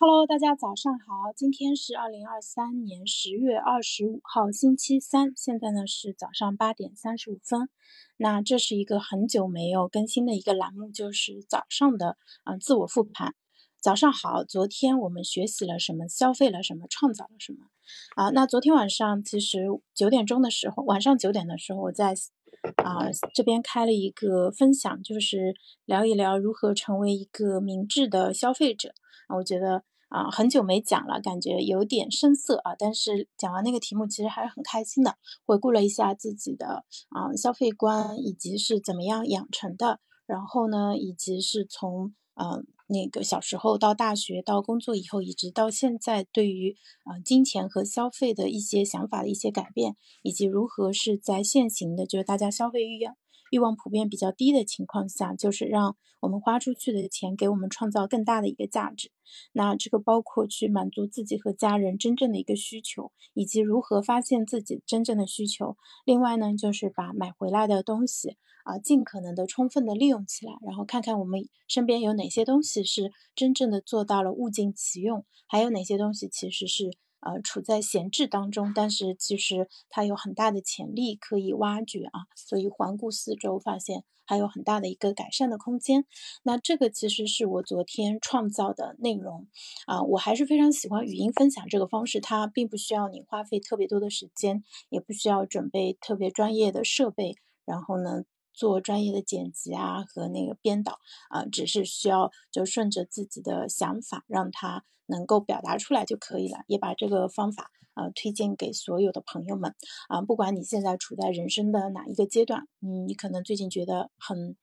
Hello，大家早上好，今天是二零二三年十月二十五号，星期三，现在呢是早上八点三十五分。那这是一个很久没有更新的一个栏目，就是早上的嗯自我复盘。早上好，昨天我们学习了什么？消费了什么？创造了什么？啊，那昨天晚上其实九点钟的时候，晚上九点的时候，我在啊这边开了一个分享，就是聊一聊如何成为一个明智的消费者。啊，我觉得啊，很久没讲了，感觉有点生涩啊。但是讲完那个题目，其实还是很开心的。回顾了一下自己的啊消费观，以及是怎么样养成的，然后呢，以及是从嗯那个小时候到大学到工作以后，一直到现在，对于呃金钱和消费的一些想法的一些改变，以及如何是在现行的，就是大家消费欲望。欲望普遍比较低的情况下，就是让我们花出去的钱给我们创造更大的一个价值。那这个包括去满足自己和家人真正的一个需求，以及如何发现自己真正的需求。另外呢，就是把买回来的东西啊，尽可能的充分的利用起来，然后看看我们身边有哪些东西是真正的做到了物尽其用，还有哪些东西其实是。呃，处在闲置当中，但是其实它有很大的潜力可以挖掘啊，所以环顾四周，发现还有很大的一个改善的空间。那这个其实是我昨天创造的内容啊，我还是非常喜欢语音分享这个方式，它并不需要你花费特别多的时间，也不需要准备特别专业的设备，然后呢。做专业的剪辑啊和那个编导啊，只是需要就顺着自己的想法，让他能够表达出来就可以了。也把这个方法啊推荐给所有的朋友们啊，不管你现在处在人生的哪一个阶段，嗯，你可能最近觉得很。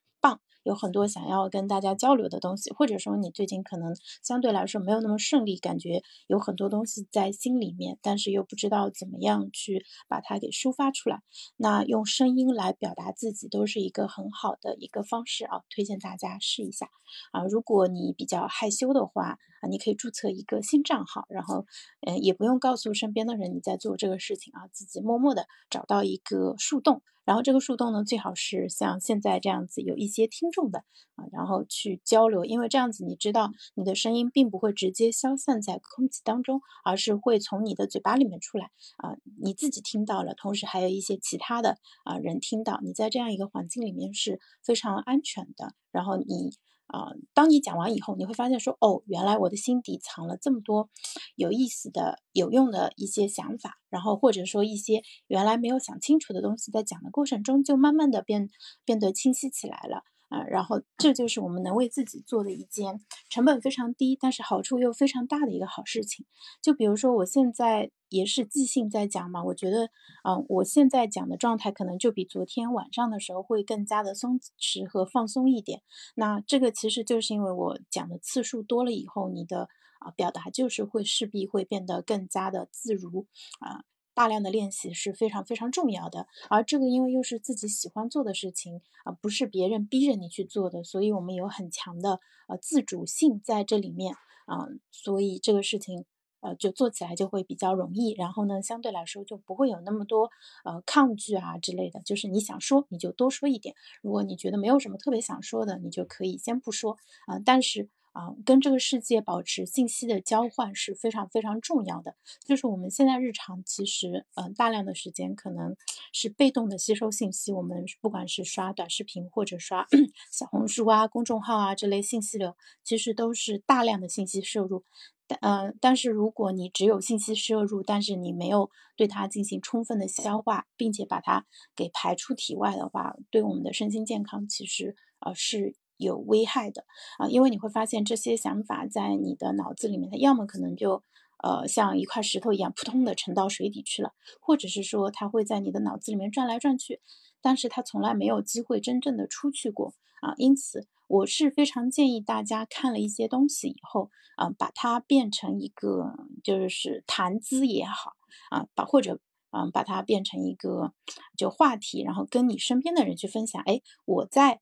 有很多想要跟大家交流的东西，或者说你最近可能相对来说没有那么顺利，感觉有很多东西在心里面，但是又不知道怎么样去把它给抒发出来。那用声音来表达自己都是一个很好的一个方式啊，推荐大家试一下啊。如果你比较害羞的话你可以注册一个新账号，然后嗯，也不用告诉身边的人你在做这个事情啊，自己默默的找到一个树洞。然后这个树洞呢，最好是像现在这样子有一些听众的啊，然后去交流，因为这样子你知道你的声音并不会直接消散在空气当中，而是会从你的嘴巴里面出来啊，你自己听到了，同时还有一些其他的啊人听到，你在这样一个环境里面是非常安全的，然后你。啊，当你讲完以后，你会发现说，哦，原来我的心底藏了这么多有意思的、有用的一些想法，然后或者说一些原来没有想清楚的东西，在讲的过程中就慢慢的变变得清晰起来了。然后这就是我们能为自己做的一件成本非常低，但是好处又非常大的一个好事情。就比如说，我现在也是即兴在讲嘛，我觉得，嗯，我现在讲的状态可能就比昨天晚上的时候会更加的松弛和放松一点。那这个其实就是因为我讲的次数多了以后，你的啊表达就是会势必会变得更加的自如啊。大量的练习是非常非常重要的，而这个因为又是自己喜欢做的事情啊，不是别人逼着你去做的，所以我们有很强的呃自主性在这里面啊，所以这个事情呃就做起来就会比较容易，然后呢相对来说就不会有那么多呃抗拒啊之类的，就是你想说你就多说一点，如果你觉得没有什么特别想说的，你就可以先不说啊，但是。啊，跟这个世界保持信息的交换是非常非常重要的。就是我们现在日常其实，嗯，大量的时间可能是被动的吸收信息。我们不管是刷短视频或者刷 小红书啊、公众号啊这类信息流，其实都是大量的信息摄入。但嗯，但是如果你只有信息摄入，但是你没有对它进行充分的消化，并且把它给排出体外的话，对我们的身心健康其实呃是。有危害的啊，因为你会发现这些想法在你的脑子里面，它要么可能就呃像一块石头一样扑通的沉到水底去了，或者是说它会在你的脑子里面转来转去，但是它从来没有机会真正的出去过啊。因此，我是非常建议大家看了一些东西以后啊，把它变成一个就是谈资也好啊，把或者嗯把它变成一个就话题，然后跟你身边的人去分享。哎，我在。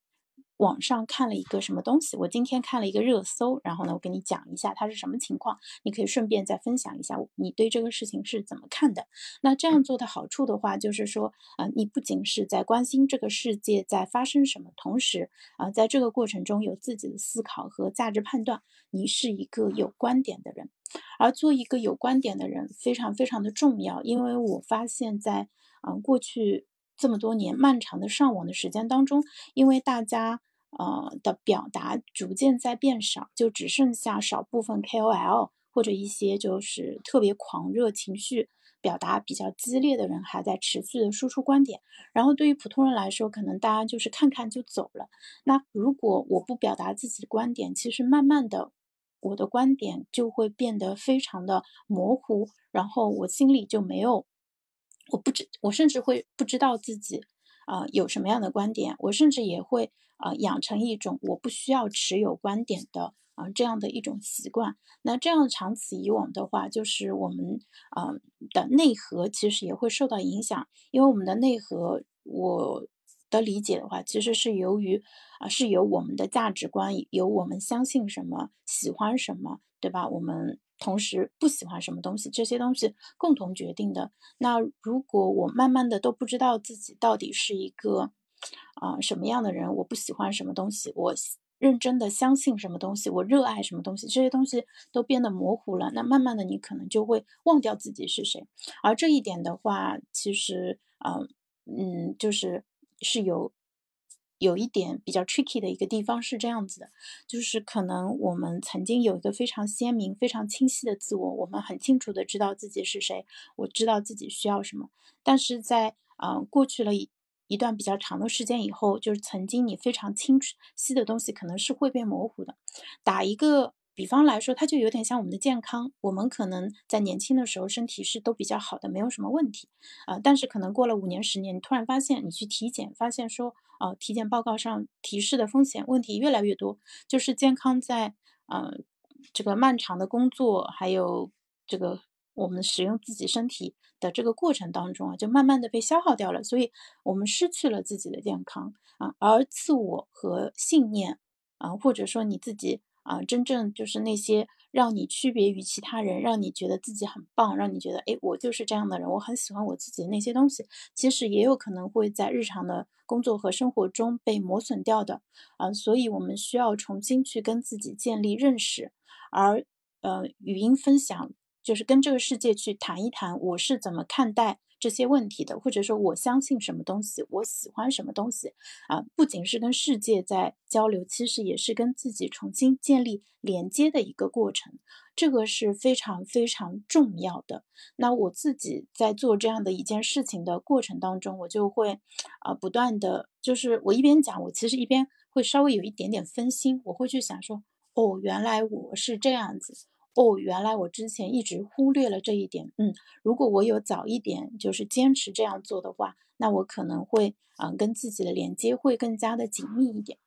网上看了一个什么东西，我今天看了一个热搜，然后呢，我跟你讲一下它是什么情况，你可以顺便再分享一下你对这个事情是怎么看的。那这样做的好处的话，就是说，呃，你不仅是在关心这个世界在发生什么，同时啊，在这个过程中有自己的思考和价值判断，你是一个有观点的人。而做一个有观点的人非常非常的重要，因为我发现，在嗯过去。这么多年漫长的上网的时间当中，因为大家呃的表达逐渐在变少，就只剩下少部分 KOL 或者一些就是特别狂热、情绪表达比较激烈的人还在持续的输出观点。然后对于普通人来说，可能大家就是看看就走了。那如果我不表达自己的观点，其实慢慢的我的观点就会变得非常的模糊，然后我心里就没有。我不知，我甚至会不知道自己啊有什么样的观点，我甚至也会啊养成一种我不需要持有观点的啊这样的一种习惯。那这样长此以往的话，就是我们啊的内核其实也会受到影响，因为我们的内核，我的理解的话，其实是由于啊是由我们的价值观，由我们相信什么，喜欢什么，对吧？我们。同时不喜欢什么东西，这些东西共同决定的。那如果我慢慢的都不知道自己到底是一个啊什么样的人，我不喜欢什么东西，我认真的相信什么东西，我热爱什么东西，这些东西都变得模糊了。那慢慢的你可能就会忘掉自己是谁。而这一点的话，其实啊嗯就是是有。有一点比较 tricky 的一个地方是这样子的，就是可能我们曾经有一个非常鲜明、非常清晰的自我，我们很清楚的知道自己是谁，我知道自己需要什么。但是在啊过去了一一段比较长的时间以后，就是曾经你非常清晰的东西，可能是会变模糊的。打一个。比方来说，它就有点像我们的健康。我们可能在年轻的时候身体是都比较好的，没有什么问题啊。但是可能过了五年、十年，你突然发现，你去体检，发现说，哦，体检报告上提示的风险问题越来越多，就是健康在呃这个漫长的工作，还有这个我们使用自己身体的这个过程当中啊，就慢慢的被消耗掉了。所以我们失去了自己的健康啊，而自我和信念啊，或者说你自己。啊，真正就是那些让你区别于其他人，让你觉得自己很棒，让你觉得哎，我就是这样的人，我很喜欢我自己的那些东西，其实也有可能会在日常的工作和生活中被磨损掉的啊。所以，我们需要重新去跟自己建立认识，而呃，语音分享就是跟这个世界去谈一谈，我是怎么看待。这些问题的，或者说我相信什么东西，我喜欢什么东西啊，不仅是跟世界在交流，其实也是跟自己重新建立连接的一个过程，这个是非常非常重要的。那我自己在做这样的一件事情的过程当中，我就会啊不断的，就是我一边讲，我其实一边会稍微有一点点分心，我会去想说，哦，原来我是这样子。哦，原来我之前一直忽略了这一点。嗯，如果我有早一点就是坚持这样做的话，那我可能会啊跟自己的连接会更加的紧密一点。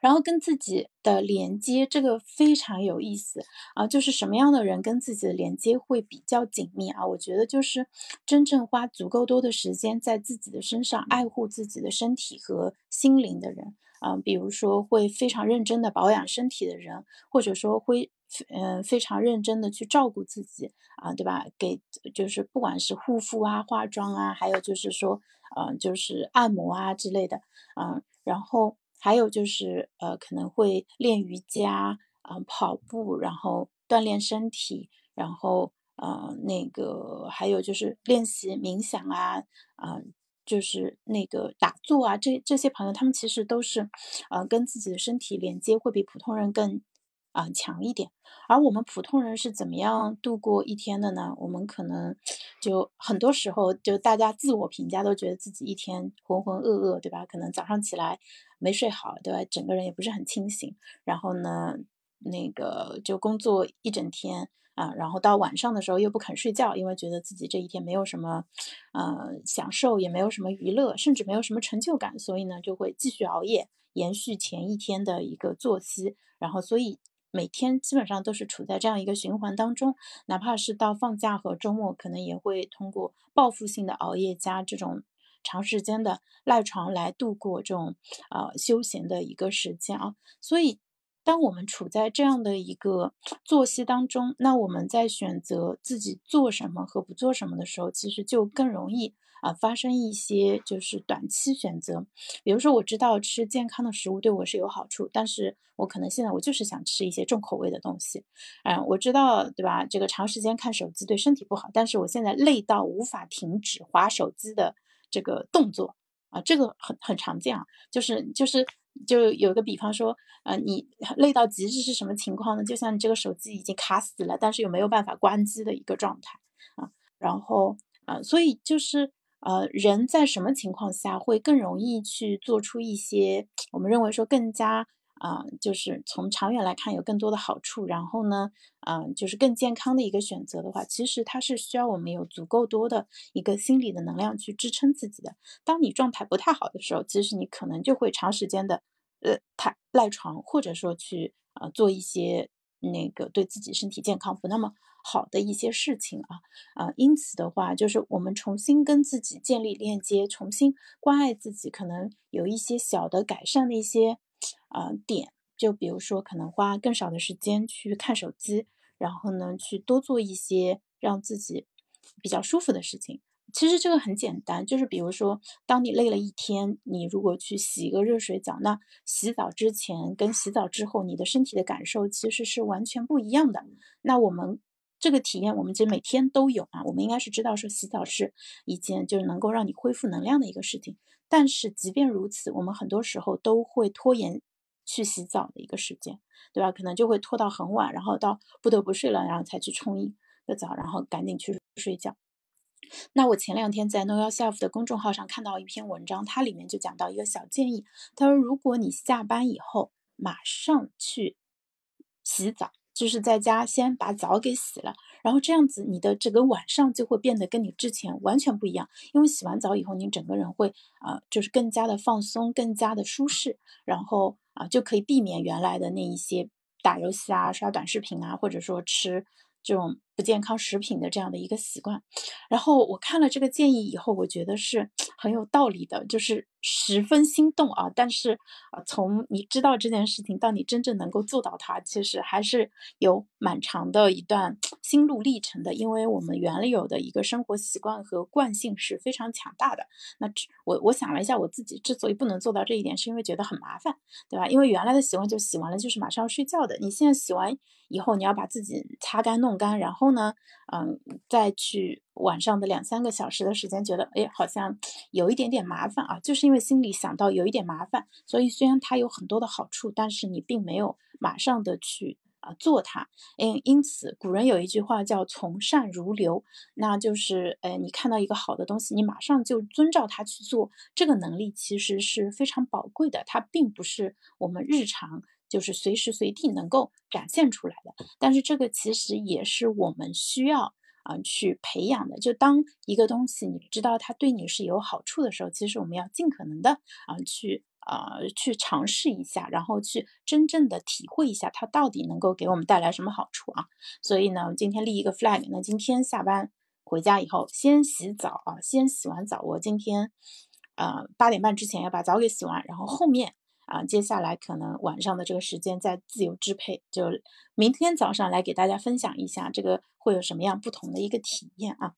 然后跟自己的连接这个非常有意思啊，就是什么样的人跟自己的连接会比较紧密啊？我觉得就是真正花足够多的时间在自己的身上爱护自己的身体和心灵的人啊，比如说会非常认真的保养身体的人，或者说会。嗯，非常认真的去照顾自己啊，对吧？给就是不管是护肤啊、化妆啊，还有就是说，嗯，就是按摩啊之类的，嗯，然后还有就是呃，可能会练瑜伽啊、跑步，然后锻炼身体，然后呃，那个还有就是练习冥想啊，啊，就是那个打坐啊，这这些朋友他们其实都是，呃，跟自己的身体连接会比普通人更。啊，强一点。而我们普通人是怎么样度过一天的呢？我们可能就很多时候就大家自我评价都觉得自己一天浑浑噩噩，对吧？可能早上起来没睡好，对吧？整个人也不是很清醒。然后呢，那个就工作一整天啊，然后到晚上的时候又不肯睡觉，因为觉得自己这一天没有什么呃享受，也没有什么娱乐，甚至没有什么成就感，所以呢就会继续熬夜，延续前一天的一个作息。然后所以。每天基本上都是处在这样一个循环当中，哪怕是到放假和周末，可能也会通过报复性的熬夜加这种长时间的赖床来度过这种呃休闲的一个时间啊。所以，当我们处在这样的一个作息当中，那我们在选择自己做什么和不做什么的时候，其实就更容易。啊，发生一些就是短期选择，比如说我知道吃健康的食物对我是有好处，但是我可能现在我就是想吃一些重口味的东西。嗯，我知道，对吧？这个长时间看手机对身体不好，但是我现在累到无法停止划手机的这个动作啊，这个很很常见啊，就是就是就有个比方说，呃，你累到极致是什么情况呢？就像你这个手机已经卡死了，但是又没有办法关机的一个状态啊，然后啊，所以就是。呃，人在什么情况下会更容易去做出一些我们认为说更加啊，就是从长远来看有更多的好处，然后呢，嗯，就是更健康的一个选择的话，其实它是需要我们有足够多的一个心理的能量去支撑自己的。当你状态不太好的时候，其实你可能就会长时间的呃太赖床，或者说去呃做一些那个对自己身体健康不那么。好的一些事情啊，啊，因此的话，就是我们重新跟自己建立链接，重新关爱自己，可能有一些小的改善的一些啊点，就比如说可能花更少的时间去看手机，然后呢，去多做一些让自己比较舒服的事情。其实这个很简单，就是比如说，当你累了一天，你如果去洗一个热水澡，那洗澡之前跟洗澡之后，你的身体的感受其实是完全不一样的。那我们。这个体验我们其实每天都有啊，我们应该是知道说洗澡是一件就是能够让你恢复能量的一个事情。但是即便如此，我们很多时候都会拖延去洗澡的一个时间，对吧？可能就会拖到很晚，然后到不得不睡了，然后才去冲一个澡，然后赶紧去睡觉。那我前两天在 Know Yourself 的公众号上看到一篇文章，它里面就讲到一个小建议，他说如果你下班以后马上去洗澡。就是在家先把澡给洗了，然后这样子你的整个晚上就会变得跟你之前完全不一样，因为洗完澡以后你整个人会啊，就是更加的放松，更加的舒适，然后啊就可以避免原来的那一些打游戏啊、刷短视频啊，或者说吃这种。不健康食品的这样的一个习惯，然后我看了这个建议以后，我觉得是 很有道理的，就是十分心动啊。但是啊，从你知道这件事情到你真正能够做到它，其实还是有蛮长的一段 心路历程的。因为我们原有的一个生活习惯和惯性是非常强大的。那我我想了一下，我自己之所以不能做到这一点，是因为觉得很麻烦，对吧？因为原来的习惯就洗完了就是马上要睡觉的，你现在洗完以后，你要把自己擦干弄干，然后。后呢，嗯，再去晚上的两三个小时的时间，觉得哎，好像有一点点麻烦啊，就是因为心里想到有一点麻烦，所以虽然它有很多的好处，但是你并没有马上的去啊做它。嗯，因此古人有一句话叫“从善如流”，那就是，呃，你看到一个好的东西，你马上就遵照它去做，这个能力其实是非常宝贵的，它并不是我们日常。就是随时随地能够展现出来的，但是这个其实也是我们需要啊去培养的。就当一个东西你知道它对你是有好处的时候，其实我们要尽可能的啊去啊去尝试一下，然后去真正的体会一下它到底能够给我们带来什么好处啊。所以呢，今天立一个 flag，那今天下班回家以后先洗澡啊，先洗完澡，我今天呃八点半之前要把澡给洗完，然后后面。啊，接下来可能晚上的这个时间再自由支配，就明天早上来给大家分享一下这个会有什么样不同的一个体验啊。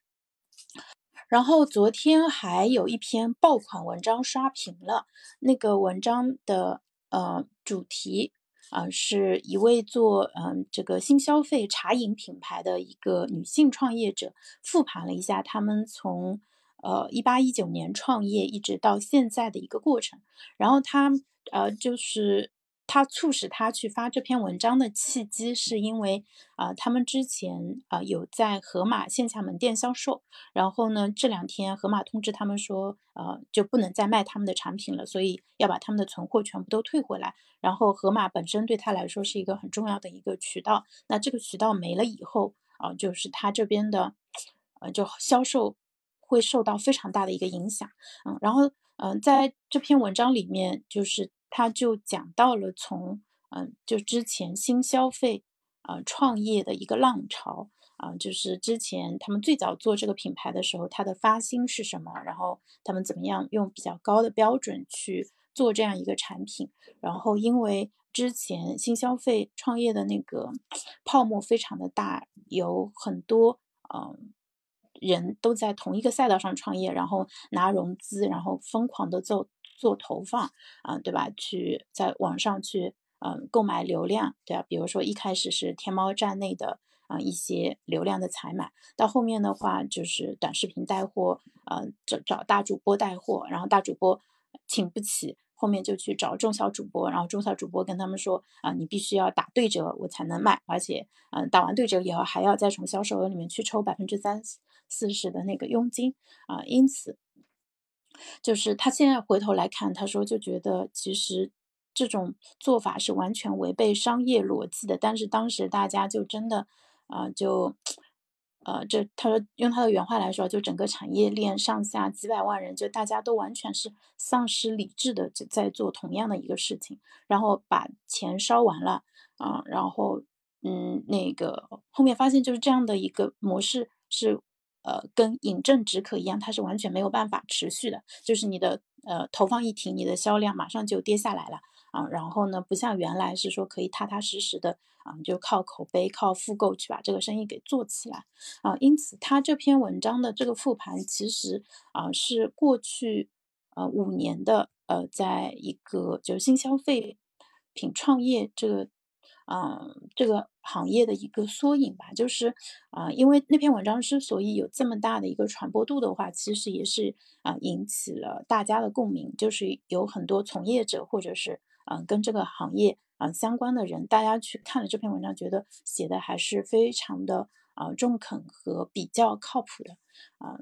然后昨天还有一篇爆款文章刷屏了，那个文章的呃主题啊是一位做嗯这个新消费茶饮品牌的一个女性创业者，复盘了一下他们从呃一八一九年创业一直到现在的一个过程，然后他。呃，就是他促使他去发这篇文章的契机，是因为啊，他们之前啊有在盒马线下门店销售，然后呢，这两天盒马通知他们说，呃，就不能再卖他们的产品了，所以要把他们的存货全部都退回来。然后盒马本身对他来说是一个很重要的一个渠道，那这个渠道没了以后啊，就是他这边的呃，就销售会受到非常大的一个影响。嗯，然后嗯，在这篇文章里面就是。他就讲到了从嗯，就之前新消费啊创业的一个浪潮啊，就是之前他们最早做这个品牌的时候，它的发心是什么？然后他们怎么样用比较高的标准去做这样一个产品？然后因为之前新消费创业的那个泡沫非常的大，有很多嗯。人都在同一个赛道上创业，然后拿融资，然后疯狂的做做投放啊，对吧？去在网上去嗯购买流量，对吧？比如说一开始是天猫站内的啊一些流量的采买，到后面的话就是短视频带货，呃找找大主播带货，然后大主播请不起，后面就去找中小主播，然后中小主播跟他们说啊，你必须要打对折我才能卖，而且嗯打完对折以后还要再从销售额里面去抽百分之三。四十的那个佣金啊，因此，就是他现在回头来看，他说就觉得其实这种做法是完全违背商业逻辑的。但是当时大家就真的啊，就呃，这他说用他的原话来说，就整个产业链上下几百万人，就大家都完全是丧失理智的就在做同样的一个事情，然后把钱烧完了啊，然后嗯，那个后面发现就是这样的一个模式是。呃，跟饮鸩止渴一样，它是完全没有办法持续的。就是你的呃投放一停，你的销量马上就跌下来了啊。然后呢，不像原来是说可以踏踏实实的啊，就靠口碑、靠复购去把这个生意给做起来啊。因此，他这篇文章的这个复盘其实啊是过去呃五年的呃，在一个就是新消费品创业这个。嗯，这个行业的一个缩影吧，就是啊，因为那篇文章之所以有这么大的一个传播度的话，其实也是啊引起了大家的共鸣，就是有很多从业者或者是嗯跟这个行业啊相关的人，大家去看了这篇文章，觉得写的还是非常的啊中肯和比较靠谱的啊。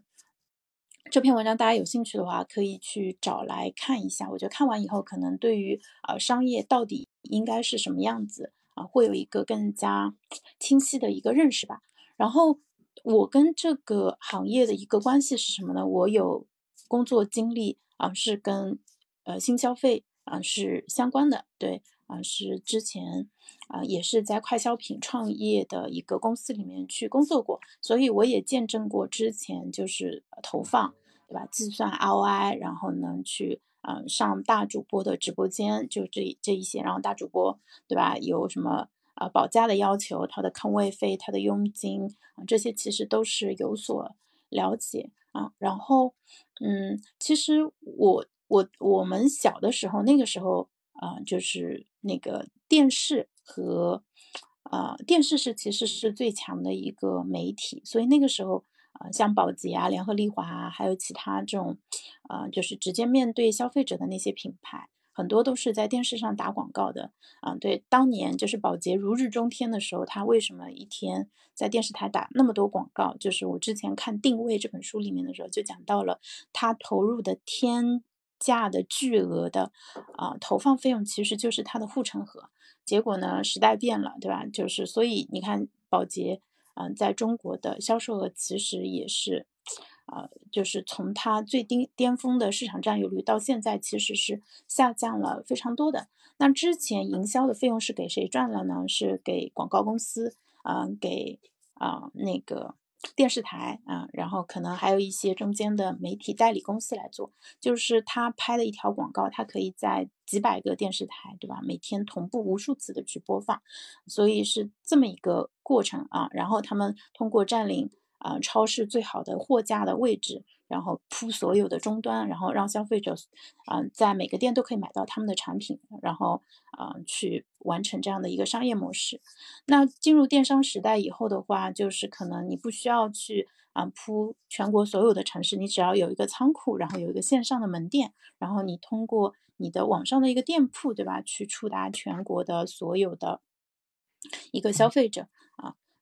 这篇文章大家有兴趣的话，可以去找来看一下。我觉得看完以后，可能对于啊商业到底应该是什么样子。啊，会有一个更加清晰的一个认识吧。然后我跟这个行业的一个关系是什么呢？我有工作经历啊，是跟呃新消费啊是相关的。对啊，是之前啊也是在快消品创业的一个公司里面去工作过，所以我也见证过之前就是投放，对吧？计算 ROI，然后呢去。嗯，上大主播的直播间就这这一些，然后大主播对吧？有什么啊保价的要求，他的坑位费、他的佣金，这些其实都是有所了解啊。然后，嗯，其实我我我们小的时候，那个时候啊，就是那个电视和啊电视是其实是最强的一个媒体，所以那个时候。啊，像宝洁啊、联合利华啊，还有其他这种，啊，就是直接面对消费者的那些品牌，很多都是在电视上打广告的。啊，对，当年就是宝洁如日中天的时候，它为什么一天在电视台打那么多广告？就是我之前看《定位》这本书里面的时候，就讲到了它投入的天价的巨额的啊投放费用，其实就是它的护城河。结果呢，时代变了，对吧？就是所以你看宝洁。嗯，在中国的销售额其实也是，啊，就是从它最巅巅峰的市场占有率到现在，其实是下降了非常多的。那之前营销的费用是给谁赚了呢？是给广告公司，嗯，给啊那个。电视台啊，然后可能还有一些中间的媒体代理公司来做，就是他拍的一条广告，他可以在几百个电视台，对吧？每天同步无数次的去播放，所以是这么一个过程啊。然后他们通过占领啊超市最好的货架的位置。然后铺所有的终端，然后让消费者，嗯，在每个店都可以买到他们的产品，然后，嗯，去完成这样的一个商业模式。那进入电商时代以后的话，就是可能你不需要去啊铺全国所有的城市，你只要有一个仓库，然后有一个线上的门店，然后你通过你的网上的一个店铺，对吧，去触达全国的所有的一个消费者啊，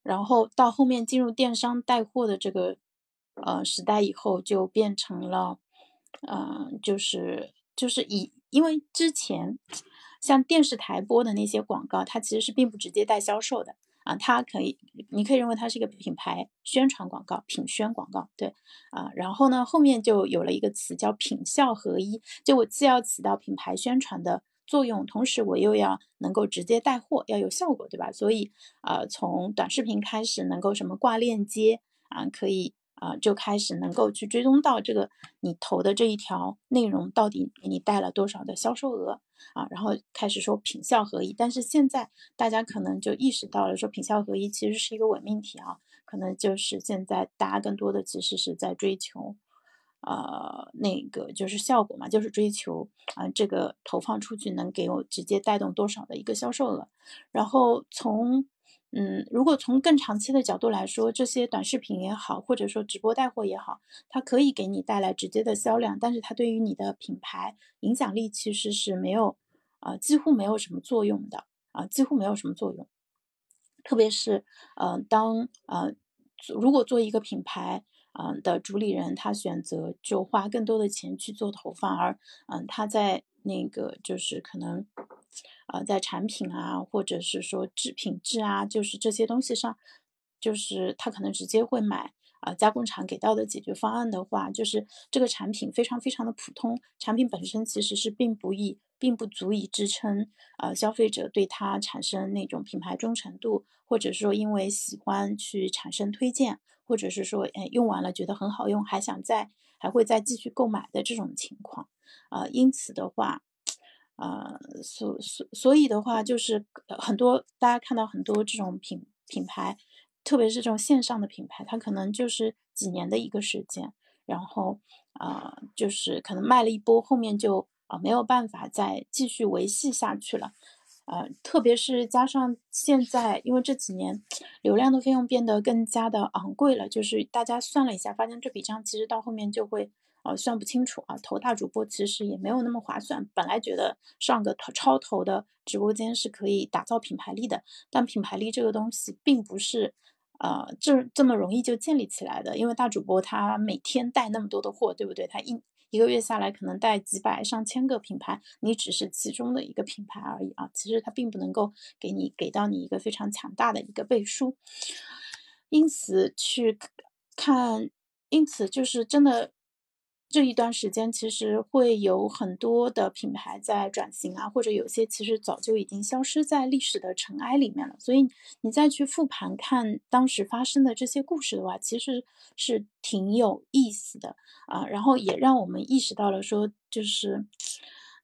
然后到后面进入电商带货的这个。呃，时代以后就变成了，嗯，就是就是以，因为之前像电视台播的那些广告，它其实是并不直接带销售的啊，它可以，你可以认为它是一个品牌宣传广告、品宣广告，对啊，然后呢，后面就有了一个词叫品效合一，就我既要起到品牌宣传的作用，同时我又要能够直接带货，要有效果，对吧？所以啊，从短视频开始能够什么挂链接啊，可以啊就开始能够去追踪到这个你投的这一条内容到底给你带了多少的销售额啊，然后开始说品效合一。但是现在大家可能就意识到了，说品效合一其实是一个伪命题啊，可能就是现在大家更多的其实是在追求。呃，那个就是效果嘛，就是追求啊，这个投放出去能给我直接带动多少的一个销售额。然后从嗯，如果从更长期的角度来说，这些短视频也好，或者说直播带货也好，它可以给你带来直接的销量，但是它对于你的品牌影响力其实是没有啊，几乎没有什么作用的啊，几乎没有什么作用。特别是呃，当呃，如果做一个品牌。嗯的主理人，他选择就花更多的钱去做投放，而嗯他在那个就是可能，呃在产品啊，或者是说质品质啊，就是这些东西上，就是他可能直接会买啊加工厂给到的解决方案的话，就是这个产品非常非常的普通，产品本身其实是并不易，并不足以支撑呃消费者对它产生那种品牌忠诚度，或者说因为喜欢去产生推荐。或者是说，哎，用完了觉得很好用，还想再还会再继续购买的这种情况，啊，因此的话，啊，所所所以的话，就是很多大家看到很多这种品品牌，特别是这种线上的品牌，它可能就是几年的一个时间，然后啊，就是可能卖了一波，后面就啊没有办法再继续维系下去了。呃，特别是加上现在，因为这几年流量的费用变得更加的昂贵了，就是大家算了一下，发现这笔账其实到后面就会呃算不清楚啊。投大主播其实也没有那么划算。本来觉得上个超投的直播间是可以打造品牌力的，但品牌力这个东西并不是呃这这么容易就建立起来的，因为大主播他每天带那么多的货，对不对？他一一个月下来可能带几百上千个品牌，你只是其中的一个品牌而已啊，其实它并不能够给你给到你一个非常强大的一个背书，因此去看，因此就是真的。这一段时间其实会有很多的品牌在转型啊，或者有些其实早就已经消失在历史的尘埃里面了。所以你再去复盘看当时发生的这些故事的话，其实是挺有意思的啊。然后也让我们意识到了说，就是。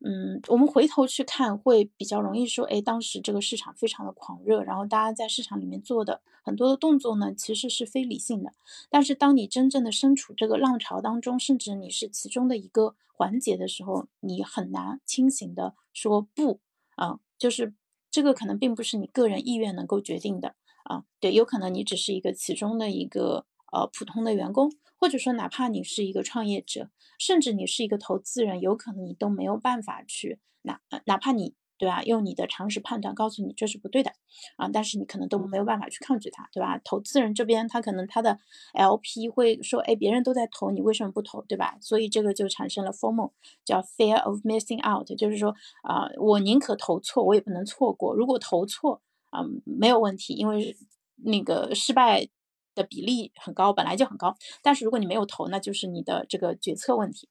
嗯，我们回头去看会比较容易说，哎，当时这个市场非常的狂热，然后大家在市场里面做的很多的动作呢，其实是非理性的。但是当你真正的身处这个浪潮当中，甚至你是其中的一个环节的时候，你很难清醒的说不啊，就是这个可能并不是你个人意愿能够决定的啊，对，有可能你只是一个其中的一个呃普通的员工。或者说，哪怕你是一个创业者，甚至你是一个投资人，有可能你都没有办法去哪哪怕你对吧，用你的常识判断告诉你这是不对的啊，但是你可能都没有办法去抗拒它，对吧？投资人这边他可能他的 LP 会说，哎，别人都在投，你为什么不投，对吧？所以这个就产生了 formal 叫 Fear of Missing Out，就是说啊，我宁可投错，我也不能错过。如果投错啊，没有问题，因为那个失败。的比例很高，本来就很高。但是如果你没有投，那就是你的这个决策问题。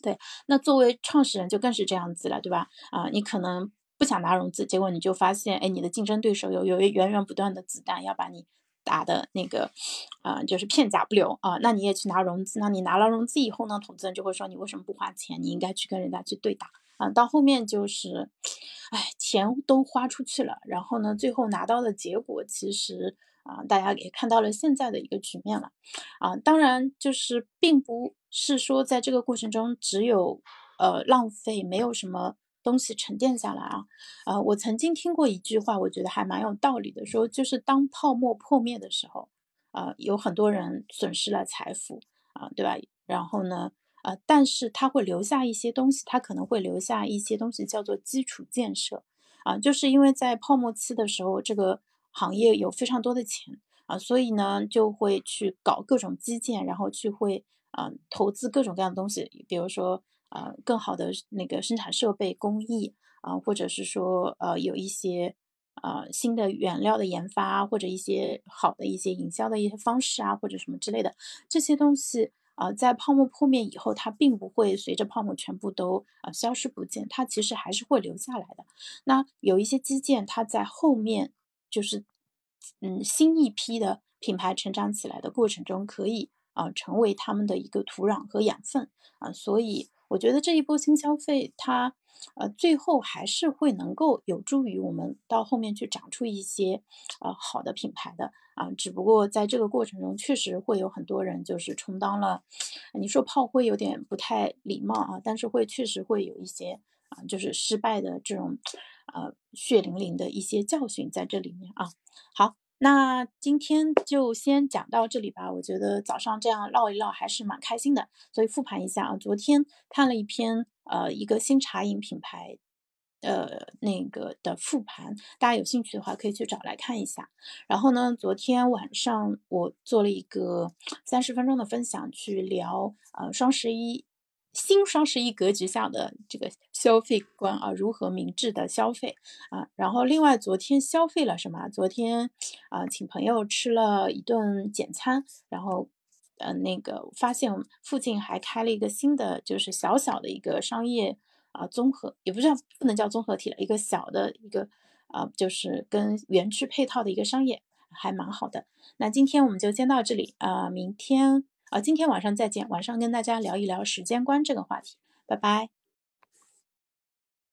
对，那作为创始人就更是这样子了，对吧？啊，你可能不想拿融资，结果你就发现，哎，你的竞争对手有有源源不断的子弹要把你打的那个，啊，就是片甲不留啊。那你也去拿融资，那你拿了融资以后呢，投资人就会说你为什么不花钱？你应该去跟人家去对打啊。到后面就是，哎，钱都花出去了，然后呢，最后拿到的结果其实。啊，大家也看到了现在的一个局面了，啊，当然就是并不是说在这个过程中只有呃浪费，没有什么东西沉淀下来啊，啊，我曾经听过一句话，我觉得还蛮有道理的，说就是当泡沫破灭的时候，啊，有很多人损失了财富啊，对吧？然后呢，呃，但是它会留下一些东西，它可能会留下一些东西叫做基础建设，啊，就是因为在泡沫期的时候，这个。行业有非常多的钱啊，所以呢就会去搞各种基建，然后去会啊投资各种各样的东西，比如说啊更好的那个生产设备工艺啊，或者是说呃有一些啊新的原料的研发，或者一些好的一些营销的一些方式啊，或者什么之类的这些东西啊，在泡沫破灭以后，它并不会随着泡沫全部都啊消失不见，它其实还是会留下来的。那有一些基建，它在后面就是嗯新一批的品牌成长起来的过程中，可以啊成为他们的一个土壤和养分啊，所以我觉得这一波新消费它。呃，最后还是会能够有助于我们到后面去长出一些呃好的品牌的啊，只不过在这个过程中，确实会有很多人就是充当了，你说炮灰有点不太礼貌啊，但是会确实会有一些啊，就是失败的这种呃血淋淋的一些教训在这里面啊。好。那今天就先讲到这里吧。我觉得早上这样唠一唠还是蛮开心的，所以复盘一下啊。昨天看了一篇呃一个新茶饮品牌，呃那个的复盘，大家有兴趣的话可以去找来看一下。然后呢，昨天晚上我做了一个三十分钟的分享，去聊呃双十一。新双十一格局下的这个消费观啊，如何明智的消费啊？然后另外昨天消费了什么？昨天啊，请朋友吃了一顿简餐，然后呃那个发现附近还开了一个新的，就是小小的一个商业啊综合，也不叫不能叫综合体了，一个小的一个啊，就是跟园区配套的一个商业，还蛮好的。那今天我们就先到这里啊，明天。啊，今天晚上再见，晚上跟大家聊一聊时间观这个话题，拜拜。